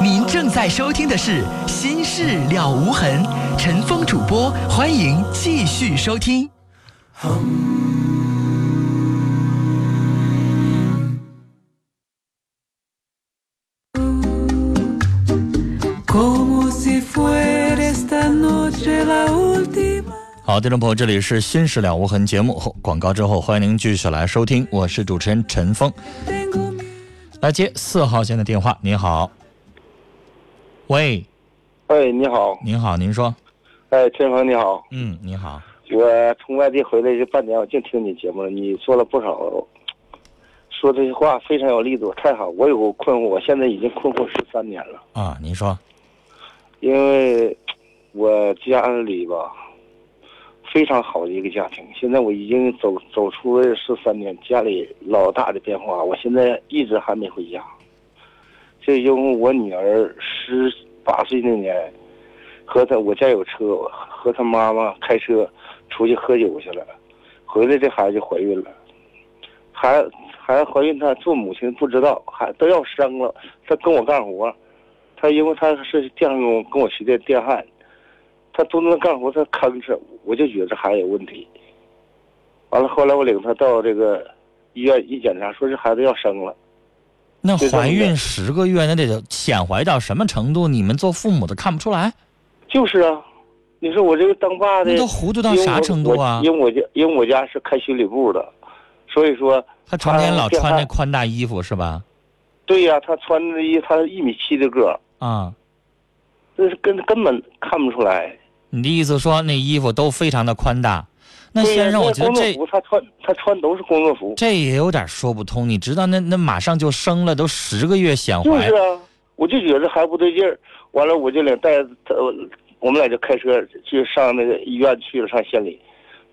您正在收听的是《心事了无痕》，陈峰主播，欢迎继续收听。好，听众朋友，这里是《心事了无痕》节目后广告之后，欢迎您继续来收听，我是主持人陈峰。来接四号线的电话，您好。喂，哎，你好，您好，您说。哎，陈峰你好，嗯，你好。我从外地回来这半年，我净听你节目了，你说了不少，说这些话非常有力度，太好。我有个困惑，我现在已经困惑十三年了，啊，您说。因为我家里吧非常好的一个家庭，现在我已经走走出了十三年，家里老大的变化，我现在一直还没回家。这因为我女儿十八岁那年，和她我家有车，和她妈妈开车出去喝酒去了，回来这孩子就怀孕了，孩孩子怀孕，她做母亲不知道，还都要生了，她跟我干活，她因为她是电焊工，跟我学的电焊，她都能干活，她吭哧，我就觉得这孩子有问题。完了，后来我领她到这个医院一检查，说这孩子要生了。那怀孕的十个月，那得显怀到什么程度？你们做父母的看不出来？就是啊，你说我这个当爸的你都糊涂到啥程度啊因为我因为我家因为我家是开修理部的，所以说他成天老穿那宽大衣服是吧？对呀、他穿的衣他一米七的个儿，啊，这是根根本看不出来。你的意思说那衣服都非常的宽大？那先生，我觉得工作这服他穿他穿都是工作服，这也有点说不通。你知道那那马上就生了，都十个月显怀就是，啊，我就觉得还不对劲儿。完了，我就领带着他，我们俩就开车去上那个医院去了，上县里。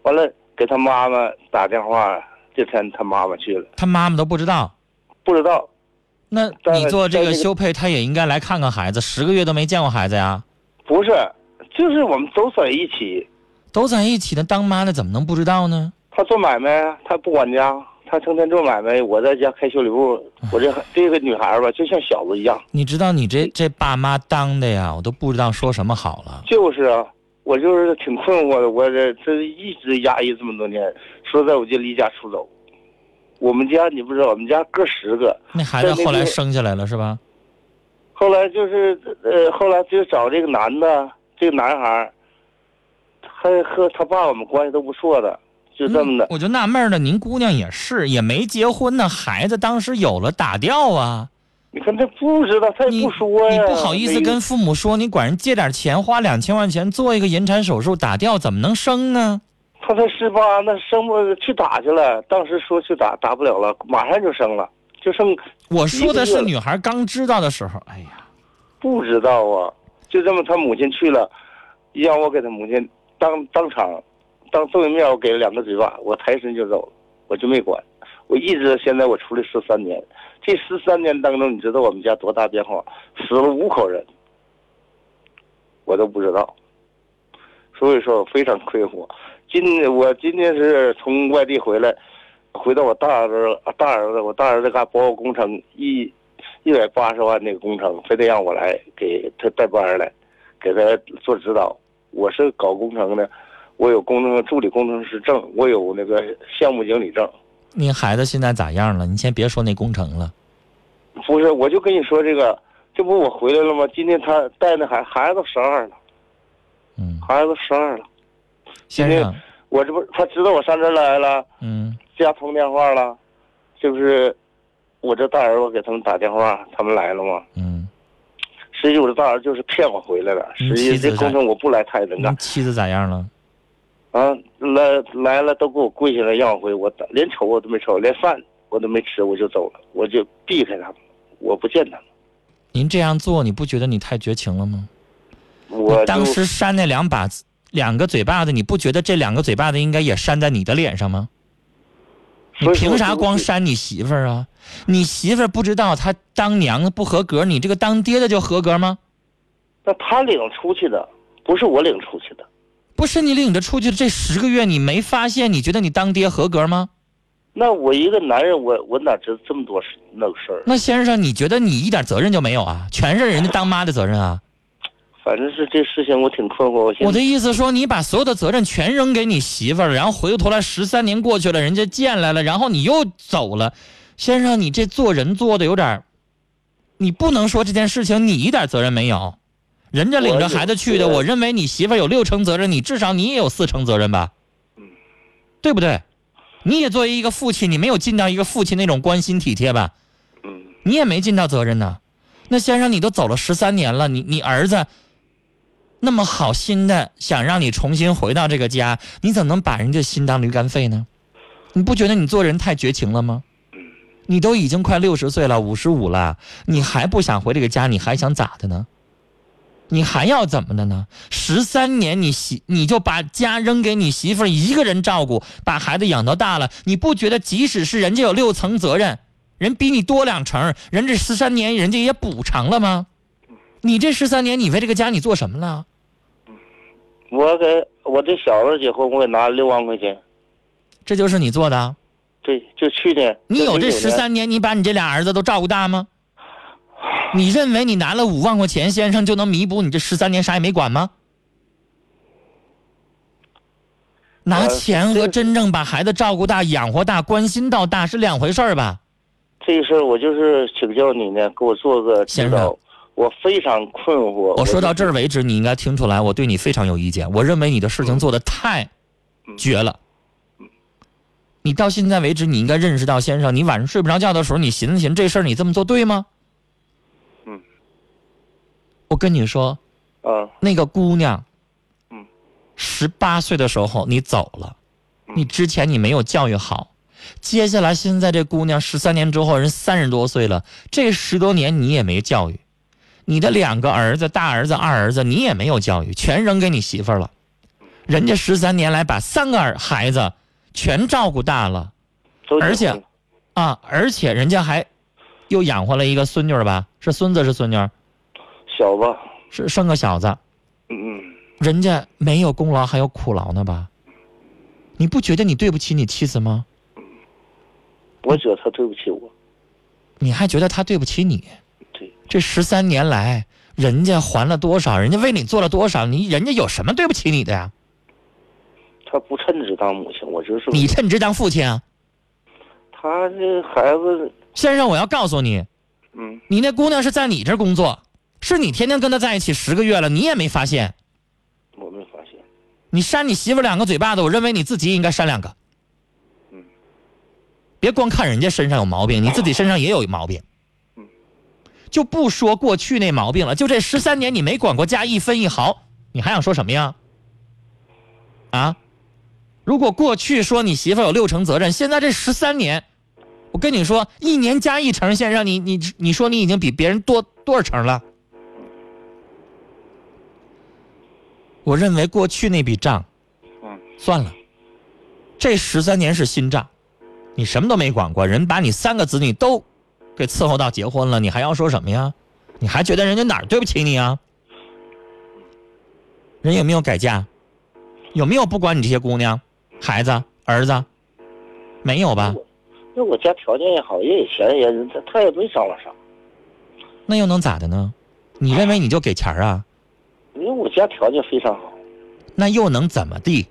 完了，给他妈妈打电话，这天他妈妈去了，他妈妈都不知道。不知道那你做这个修配，他也应该来看看孩子，十个月都没见过孩子呀，不是，就是我们都在一起。都在一起的，当妈的怎么能不知道呢？他做买卖，他不管家，他成天做买卖。我在家开修理部，我这这个女孩吧，就像小子一样。你知道你这这爸妈当的呀，我都不知道说什么好了。就是啊，我就是挺困惑的，我这这一直压抑这么多年，说在我就离家出走。我们家你不知道，我们家哥十个，那孩子后来生下来了是吧？后来就是呃，后来就找这个男的，这个男孩儿，还和他爸我们关系都不错的，就这么的。嗯我就纳闷了，您姑娘也是，也没结婚呢，孩子当时有了打掉啊，你看他不知道，他也不说呀，你不好意思跟父母说，你管人借点钱，花两千块钱做一个引产手术打掉，怎么能生呢？他才十八，那生不去打去了。当时说去打，打不了了，马上就生了，就剩我说的是女孩刚知道的时候，哎呀，不知道啊。就这么，他母亲去了，让我给他母亲当当场当对面，我给了两个嘴巴，我抬身就走，我就没管。我一直现在我出来十三年，这十三年当中，你知道我们家多大变化？死了五口人，我都不知道。所以说我非常困惑。今我今天是从外地回来，回到我大儿子大儿子，我大儿子干保工程一一百八十万那个工程，非得让我来给他带班来，给他做指导。我是搞工程的，我有工程助理工程师证，我有那个项目经理证。你孩子现在咋样了？你先别说那工程了，不是，我就跟你说这个，这不我回来了吗？今天他带那孩孩子都十二了，嗯，孩子都十二了。今天先生，我这不他知道我上这来了，嗯，家通电话了，就是我这大儿子给他们打电话，他们来了吗？嗯，实际我的大儿就是骗我回来的，嗯实际这工程我不来他也能干你。妻子咋样了？啊，来来了都给我跪下来让我回，我连瞅我都没瞅，连饭我都没吃，我就走了，我就避开他们，我不见他们。您这样做，你不觉得你太绝情了吗？我当时扇那两把两个嘴巴子，你不觉得这两个嘴巴子应该也扇在你的脸上吗？你凭啥光扇你媳妇儿啊？你媳妇儿不知道她当娘不合格，你这个当爹的就合格吗？那他领出去的，不是我领出去的。不是你领着出去的这十个月，你没发现？你觉得你当爹合格吗？那我一个男人，我我哪知道这么多事那个事儿？那先生，你觉得你一点责任就没有啊？全是人家当妈的责任啊！反正是这事情我挺困惑。我我的意思说，你把所有的责任全扔给你媳妇儿了，然后回过头来十三年过去了，人家见来了，然后你又走了，先生，你这做人做的有点儿，你不能说这件事情你一点责任没有，人家领着孩子去的，我我认为你媳妇儿有六成责任，你至少你也有四成责任吧，嗯对不对？你也作为一个父亲，你没有尽到一个父亲那种关心体贴吧？嗯，你也没尽到责任呢。那先生，你都走了十三年了，你你儿子那么好心的想让你重新回到这个家，你怎么能把人家心当驴肝肺呢？你不觉得你做人太绝情了吗？你都已经快六十岁了，五十五了，你还不想回这个家，你还想咋的呢？你还要怎么的呢？十三年你媳你就把家扔给你媳妇一个人照顾，把孩子养到大了，你不觉得即使是人家有六层责任，人比你多两成，人这十三年人家也补偿了吗？你这十三年你为这个家你做什么了？我给我这小子结婚，我给拿了六万块钱。这就是你做的啊？对，就去年。你有这就09年十三年，你把你这俩儿子都照顾大吗？你认为你拿了五万块钱，先生就能弥补你这十三年啥也没管吗？拿呃钱和真正把孩子照顾大、养活大、关心到大是两回事儿吧？这事儿我就是请教你呢，给我做个指先导生。我非常困惑。我说到这儿，为止，你应该听出来，我对你非常有意见。我认为你的事情做的太绝了。你到现在为止，你应该认识到，先生，你晚上睡不着觉的时候，你寻思寻思这事儿，你这么做对吗？嗯。我跟你说，啊，那个姑娘，嗯，十八岁的时候你走了，嗯你之前你没有教育好，接下来现在这姑娘十三年之后人三十多岁了，这十多年你也没教育，你的两个儿子，大儿子、二儿子你也没有教育，全扔给你媳妇儿了，人家十三年来把三个儿孩子全照顾大了而且啊，而且人家还又养活了一个孙女儿吧？是孙子是孙女儿？小子，是生个小子。嗯嗯，人家没有功劳还有苦劳呢吧？你不觉得你对不起你妻子吗？我觉得他对不起我。你还觉得他对不起你？对，这十三年来，人家还了多少？人家为你做了多少？你人家有什么对不起你的呀？他不称职当母亲，我就是你称职当父亲啊！他这孩子，先生，我要告诉你，嗯，你那姑娘是在你这儿工作，是你天天跟她在一起十个月了，你也没发现。我没发现。你扇你媳妇两个嘴巴子，我认为你自己应该扇两个。嗯，别光看人家身上有毛病，你自己身上也有毛病。嗯，就不说过去那毛病了，就这十三年你没管过家一分一毫，你还想说什么呀？啊？如果过去说你媳妇有六成责任，现在这十三年，我跟你说，一年加一成，现在让，你你你说你已经比别人多多少成了？我认为过去那笔账，嗯，算了，这十三年是新账，你什么都没管过，人把你三个子女都给伺候到结婚了，你还要说什么呀？你还觉得人家哪儿对不起你啊？人有没有改嫁？有没有不管你这些姑娘、孩子、儿子？没有吧？那我家条件也好，也有钱，也他他也没少了啥，那又能咋的呢？你认为你就给钱儿啊？因为我家条件非常好。那又能怎么地？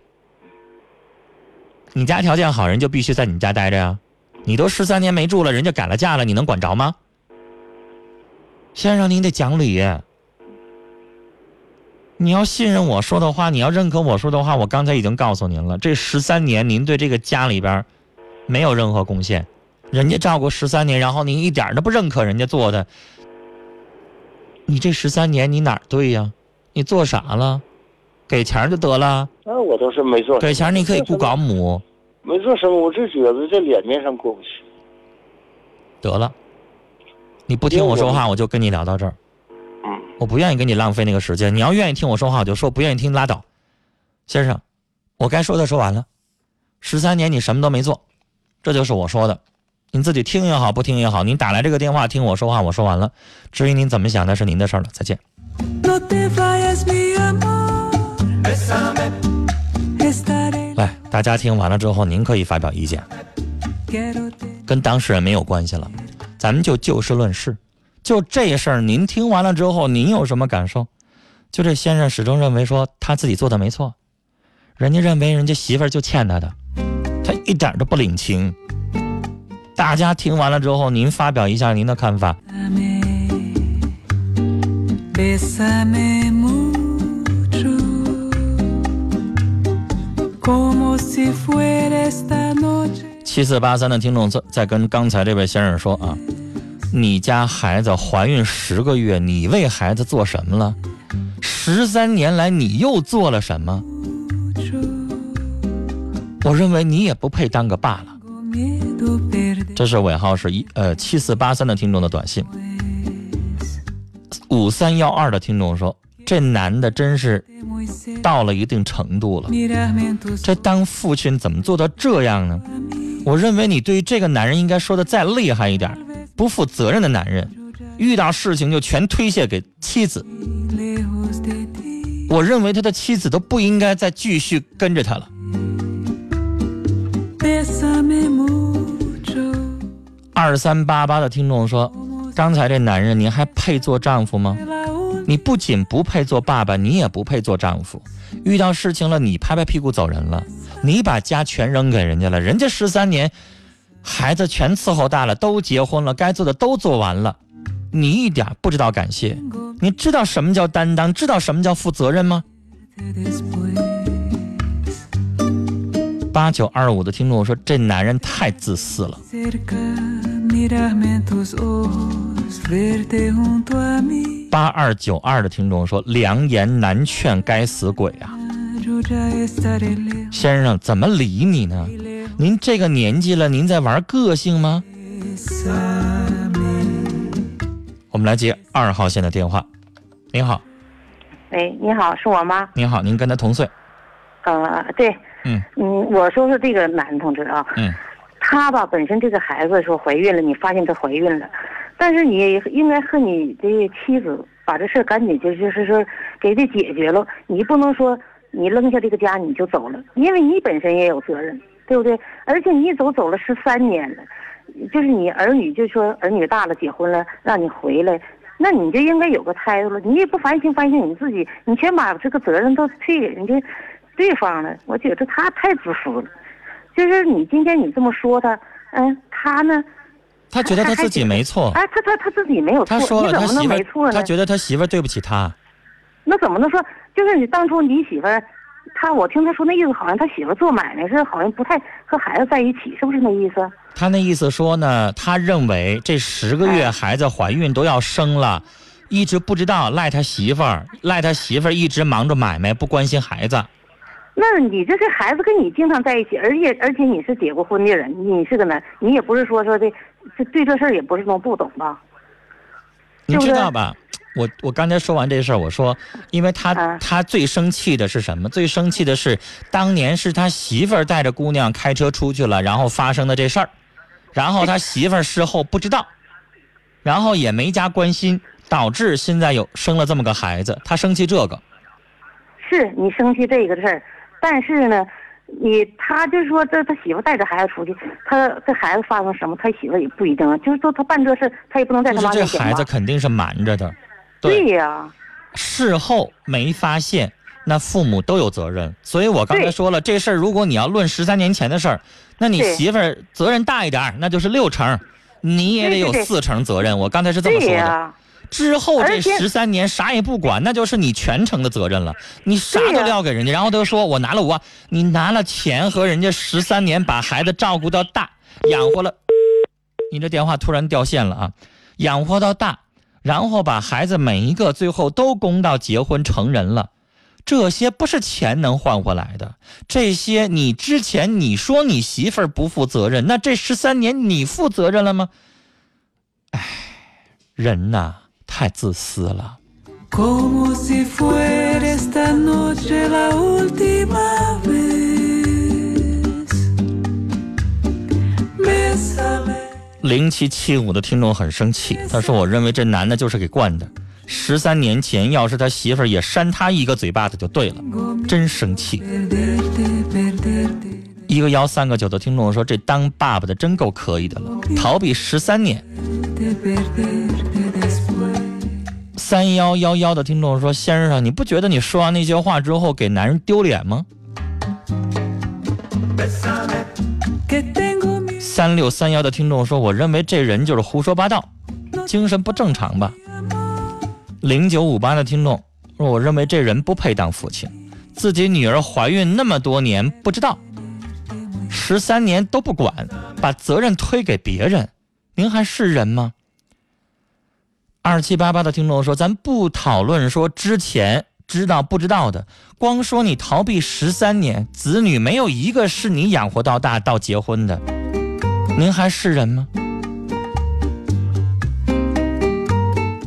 你家条件好，人就必须在你家待着呀？你都十三年没住了，人家改了嫁了，你能管着吗？先生，您得讲理。你要信任我说的话，你要认可我说的话，我刚才已经告诉您了，这十三年您对这个家里边儿没有任何贡献，人家照顾十三年，然后您一点都不认可人家做的，你这十三年你哪儿对呀？你做啥了？给钱就得了。那我都是没做，给钱你可以雇保姆，没做什么，我就觉得这脸面上过不去。得了。你不听我说话，我就跟你聊到这儿。嗯，我不愿意跟你浪费那个时间。你要愿意听我说话，我就说；不愿意听拉倒。先生，我该说的说完了。十三年你什么都没做，这就是我说的。您自己听也好，不听也好，您打来这个电话听我说话，我说完了。至于您怎么想，那是您的事儿了。再见。大家听完了之后，您可以发表意见。跟当事人没有关系了，咱们就就事论事。就这事儿，您听完了之后，您有什么感受？就这先生始终认为说他自己做的没错，人家认为人家媳妇儿就欠他的，他一点都不领情。大家听完了之后，您发表一下您的看法。七四八三的听众在在跟刚才这位先生说啊，你家孩子怀孕十个月，你为孩子做什么了？十三年来你又做了什么？我认为你也不配当个爸了。这是尾号是一呃七四八三的听众的短信。五三幺二的听众说，这男的真是到了一定程度了。这当父亲怎么做到这样呢？我认为你对于这个男人应该说的再厉害一点，不负责任的男人，遇到事情就全推卸给妻子。我认为他的妻子都不应该再继续跟着他了。二三八八的听众说，刚才这男人您还配做丈夫吗？你不仅不配做爸爸，你也不配做丈夫。遇到事情了，你拍拍屁股走人了，你把家全扔给人家了，人家十三年，孩子全伺候大了，都结婚了，该做的都做完了，你一点不知道感谢。你知道什么叫担当？知道什么叫负责任吗？八九二五的听众说，这男人太自私了。八二九二的听众说，良言难劝，该死鬼啊.先生怎么理你呢？您这个年纪了，您在玩个性吗？我们来接二号线的电话。您好，喂，你好，是我吗？您好，您跟他同岁。呃，对，嗯嗯，我说说这个男同志啊，嗯他吧本身这个孩子说怀孕了，你发现他怀孕了，但是你应该和你的妻子把这事儿赶紧就就是说给他解决了，你不能说你扔下这个家你就走了，因为你本身也有责任，对不对？而且你走走了十三年了，就是你儿女就说儿女大了结婚了，让你回来。那你就应该有个态度了，你也不反省反省你自己，你全把这个责任都推给人家对方了，我觉得他太自私了。就是你今天你这么说他，嗯，他呢？他觉得他自己没错，哎，他他他自己没有错，他说了他媳妇？他觉得他媳妇儿对不起他。那怎么能说？就是你当初你媳妇儿，他我听他说那意思，好像他媳妇儿做买卖是好像不太和孩子在一起，是不是那意思？他那意思说呢，他认为这十个月哎孩子怀孕都要生了，一直不知道赖他媳妇儿，赖他媳妇儿一直忙着买卖，不关心孩子。那你这是孩子跟你经常在一起，而且而且你是结过婚的人，你是个男，你也不是说说的，这对这事儿也不是说不懂吧？你知道吧？我我刚才说完这事儿，我说，因为他、啊他最生气的是什么？最生气的是当年是他媳妇儿带着姑娘开车出去了，然后发生的这事儿，然后他媳妇儿事后不知道，然后也没加关心，导致现在有生了这么个孩子，他生气这个。是你生气这个事儿，但是呢，你他就是说这他媳妇带着孩子出去，他这孩子发生什么，他媳妇也不一定，就是说他办这事，他也不能在他妈面前这孩子？肯定是瞒着的，对呀、事后没发现，那父母都有责任。所以我刚才说了，这事儿如果你要论十三年前的事儿，那你媳妇儿责任大一点儿，那就是六成，你也得有四成责任。我刚才是这么说的。呀、之后这十三年啥也不管，那就是你全程的责任了。你啥都撂给人家，然后他就说我拿了五万，你拿了钱和人家十三年把孩子照顾到大，养活了。你这电话突然掉线了啊！养活到大，然后把孩子每一个最后都供到结婚成人了，这些不是钱能换回来的。这些你之前你说你媳妇儿不负责任，那这十三年你负责任了吗？唉，人呐，太自私了。零七七五的听众很生气，他说：“我认为这男的就是给惯的。十三年前要是他媳妇儿也扇他一个嘴巴子就对了，真生气。”一个幺三个九的听众说：“这当爸爸的真够可以的了，逃避十三年。”三幺幺幺的听众说：“先生，你不觉得你说完那些话之后给男人丢脸吗三六三幺的听众说：“我认为这人就是胡说八道，精神不正常吧。”零九五八的听众说：“我认为这人不配当父亲，自己女儿怀孕那么多年不知道，十三年都不管，把责任推给别人，您还是人吗？”二七八八的听众说：“咱不讨论说之前知道不知道的，光说你逃避十三年，子女没有一个是你养活到大到结婚的，您还是人吗？”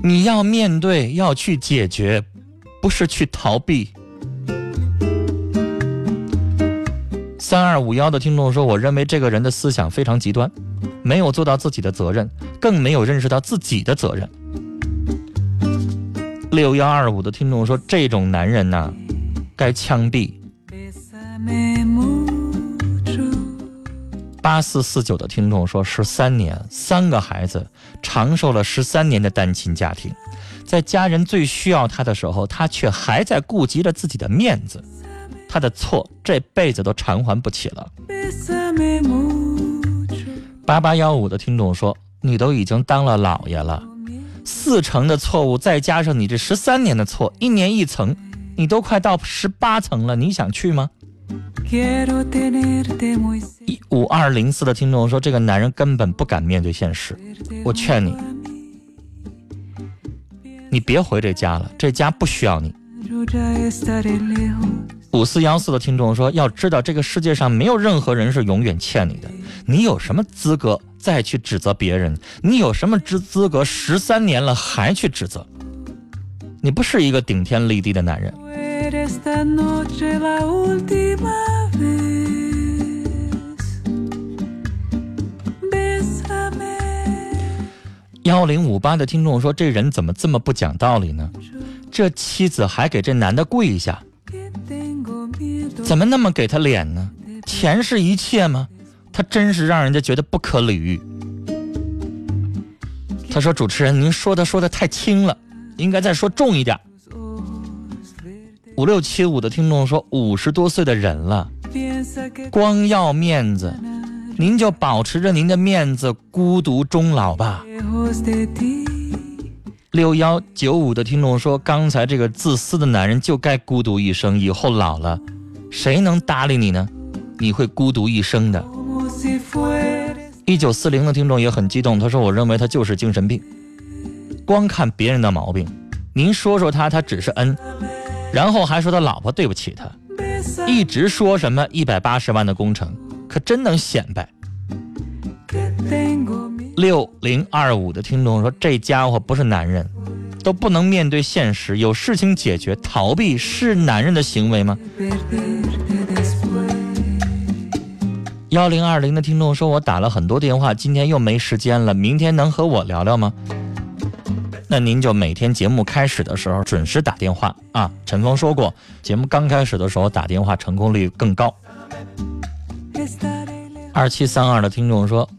你要面对，要去解决，不是去逃避。三二五幺的听众说：“我认为这个人的思想非常极端，没有做到自己的责任，更没有认识到自己的责任。”六幺二五的听众说：“这种男人呐、该枪毙。”八四四九的听众说：“十三年，三个孩子，长寿了十三年的单亲家庭，在家人最需要他的时候，他却还在顾及着自己的面子，他的错这辈子都偿还不起了。”八八幺五的听众说：“你都已经当了老爷了，四成的错误，再加上你这十三年的错，一年一层，你都快到十八层了，你想去吗？”一五二零四的听众说：“这个男人根本不敢面对现实，我劝你，你别回这家了，这家不需要你。Yo ya estaré lejos. ”五四幺四的听众说：“要知道，这个世界上没有任何人是永远欠你的，你有什么资格再去指责别人？你有什么资资格十三年了还去指责？你不是一个顶天立地的男人。”幺零五八的听众说：“这人怎么这么不讲道理呢？这妻子还给这男的跪下怎么那么给他脸呢？钱是一切吗？他真是让人家觉得不可理喻。他说：“主持人，您说的说的太轻了，应该再说重一点。”五六七五的听众说：“五十多岁的人了，光要面子，您就保持着您的面子，孤独终老吧。”六幺九五的听众说：“刚才这个自私的男人就该孤独一生，以后老了，谁能搭理你呢？你会孤独一生的。”一九四零的听众也很激动，他说：“我认为他就是精神病，光看别人的毛病，您说说他，他只是恩，然后还说他老婆对不起他，一直说什么一百八十万的工程，可真能显摆。六零二五的听众说：“这家伙不是男人，都不能面对现实，有事情解决，逃避是男人的行为吗幺零二零的听众说：“我打了很多电话，今天又没时间了，明天能和我聊聊吗？”那您就每天节目开始的时候准时打电话啊。陈峰说过，节目刚开始的时候打电话成功率更高。二七三二的听众说：“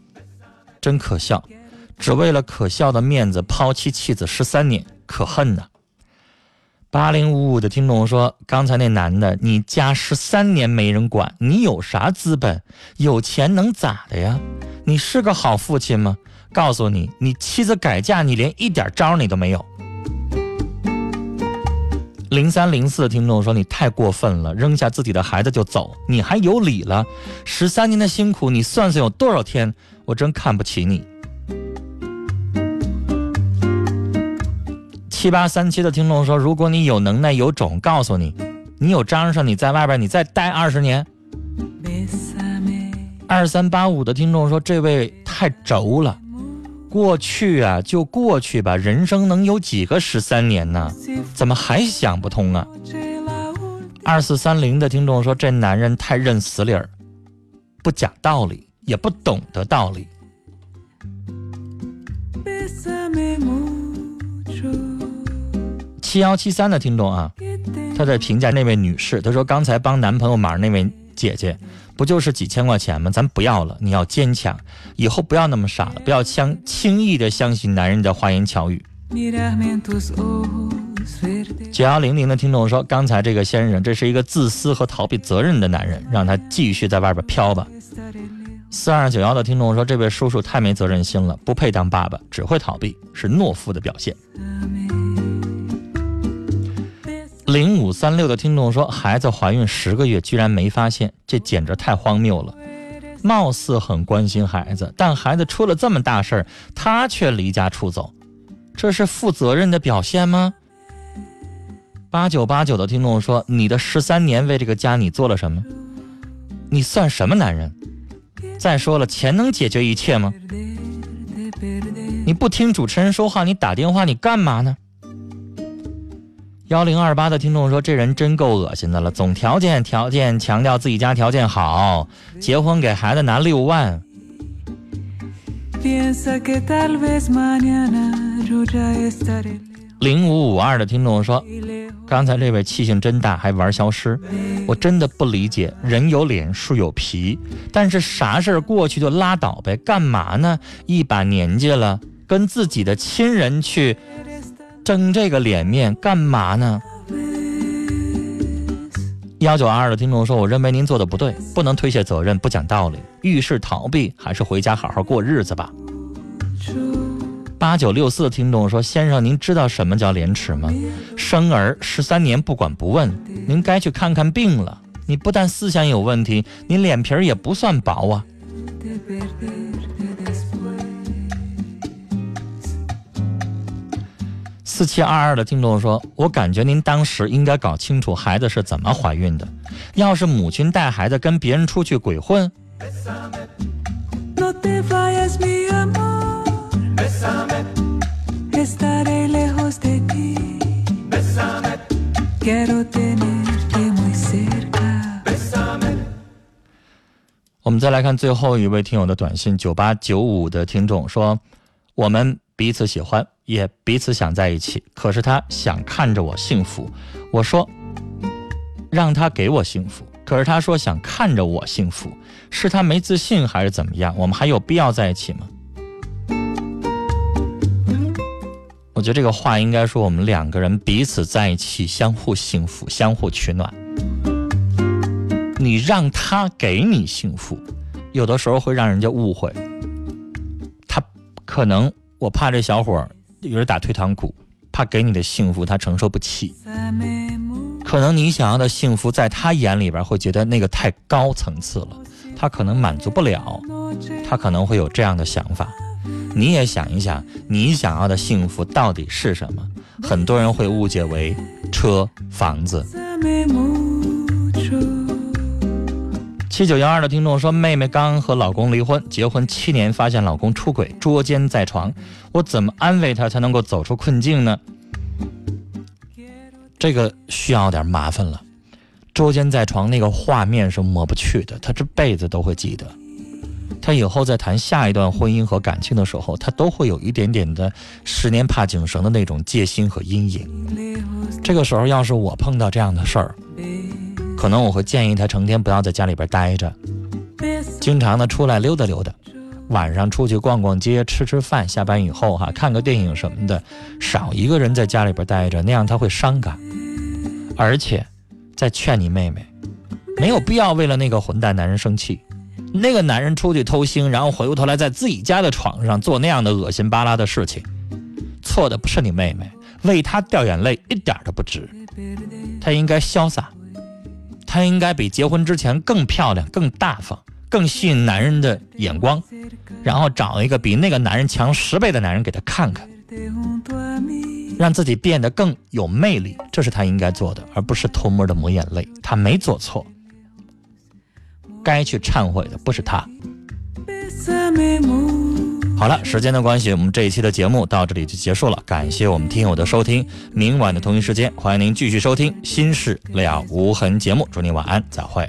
真可笑，只为了可笑的面子抛弃妻子十三年，可恨呐！”八零五五的听众说：“刚才那男的，你家十三年没人管，你有啥资本？有钱能咋的呀？你是个好父亲吗？告诉你，你妻子改嫁，你连一点招你都没有。”零三零四的听众说：“你太过分了，扔下自己的孩子就走，你还有理了？十三年的辛苦，你算算有多少天？我真看不起你。”七八三七的听众说：“如果你有能耐有种，告诉你，你有章上，你在外边你再待二十年。”二三八五的听众说：“这位太轴了，过去啊就过去吧，人生能有几个十三年呢？怎么还想不通啊？”二四三零的听众说：“这男人太认死理儿，不讲道理，也不懂得道理。”七幺七三的听众啊，他在评价那位女士，他说刚才帮男朋友忙那位姐姐，不就是几千块钱吗？咱不要了，你要坚强，以后不要那么傻了，不要相轻易的相信男人的花言巧语。九幺零零的听众说，刚才这个先生，这是一个自私和逃避责任的男人，让他继续在外边飘吧。四二九幺的听众说，这位叔叔太没责任心了，不配当爸爸，只会逃避，是懦夫的表现。零五三六的听众说，孩子怀孕十个月居然没发现，这简直太荒谬了。貌似很关心孩子，但孩子出了这么大事儿，他却离家出走，这是负责任的表现吗？八九八九的听众说，你的十三年为这个家你做了什么？你算什么男人？再说了，钱能解决一切吗？你不听主持人说话，你打电话你干嘛呢？幺零二八的听众说，这人真够恶心的了，总条件条件强调自己家条件好，结婚给孩子拿六万零五五二的听众说，刚才这位气性真大，还玩消失，我真的不理解，人有脸树有皮，但是啥事儿过去就拉倒呗，干嘛呢？一把年纪了，跟自己的亲人去争这个脸面，干嘛呢？幺九二二的听众说：“我认为您做的不对，不能推卸责任，不讲道理，遇事逃避，还是回家好好过日子吧。”八九六四的听众说：“先生，您知道什么叫廉耻吗？生儿十三年不管不问，您该去看看病了。你不但思想有问题，你脸皮儿也不算薄啊。”四七二二的听众说：“我感觉您当时应该搞清楚孩子是怎么怀孕的。要是母亲带孩子跟别人出去鬼混.我们再来看最后一位听友的短信，九八九五的听众说：“我们彼此喜欢，也彼此想在一起，可是他想看着我幸福。我说，让他给我幸福，可是他说想看着我幸福，是他没自信还是怎么样？我们还有必要在一起吗？”我觉得这个话应该说，我们两个人彼此在一起，相互幸福，相互取暖。你让他给你幸福，有的时候会让人家误会。他可能我怕这小伙儿有人打退堂鼓，怕给你的幸福他承受不起。可能你想要的幸福，在他眼里边会觉得那个太高层次了，他可能满足不了，他可能会有这样的想法。你也想一想，你想要的幸福到底是什么？很多人会误解为车、房子。七九幺二的听众说，妹妹刚和老公离婚，结婚七年，发现老公出轨，捉奸在床，我怎么安慰她才能够走出困境呢？这个需要点麻烦了。捉奸在床那个画面是抹不去的，她这辈子都会记得。她以后在谈下一段婚姻和感情的时候，她都会有一点点的十年怕井绳的那种戒心和阴影。这个时候，要是我碰到这样的事儿，可能我会建议她成天不要在家里边待着，经常的出来溜达溜达，晚上出去逛逛街、吃吃饭，下班以后哈、看个电影什么的，少一个人在家里边待着，那样他会伤感。而且，再劝你妹妹，没有必要为了那个混蛋男人生气。那个男人出去偷腥，然后回过头来在自己家的床上做那样的恶心巴拉的事情，错的不是你妹妹，为他掉眼泪一点都不值。他应该潇洒，她应该比结婚之前更漂亮、更大方、更吸引男人的眼光，然后找一个比那个男人强十倍的男人给她看看，让自己变得更有魅力，这是她应该做的，而不是偷摸的抹眼泪。她没做错，该去忏悔的不是她。好了，时间的关系，我们这一期的节目到这里就结束了。感谢我们听友的收听，明晚的同一时间，欢迎您继续收听《心事了无痕》节目。祝您晚安，再会。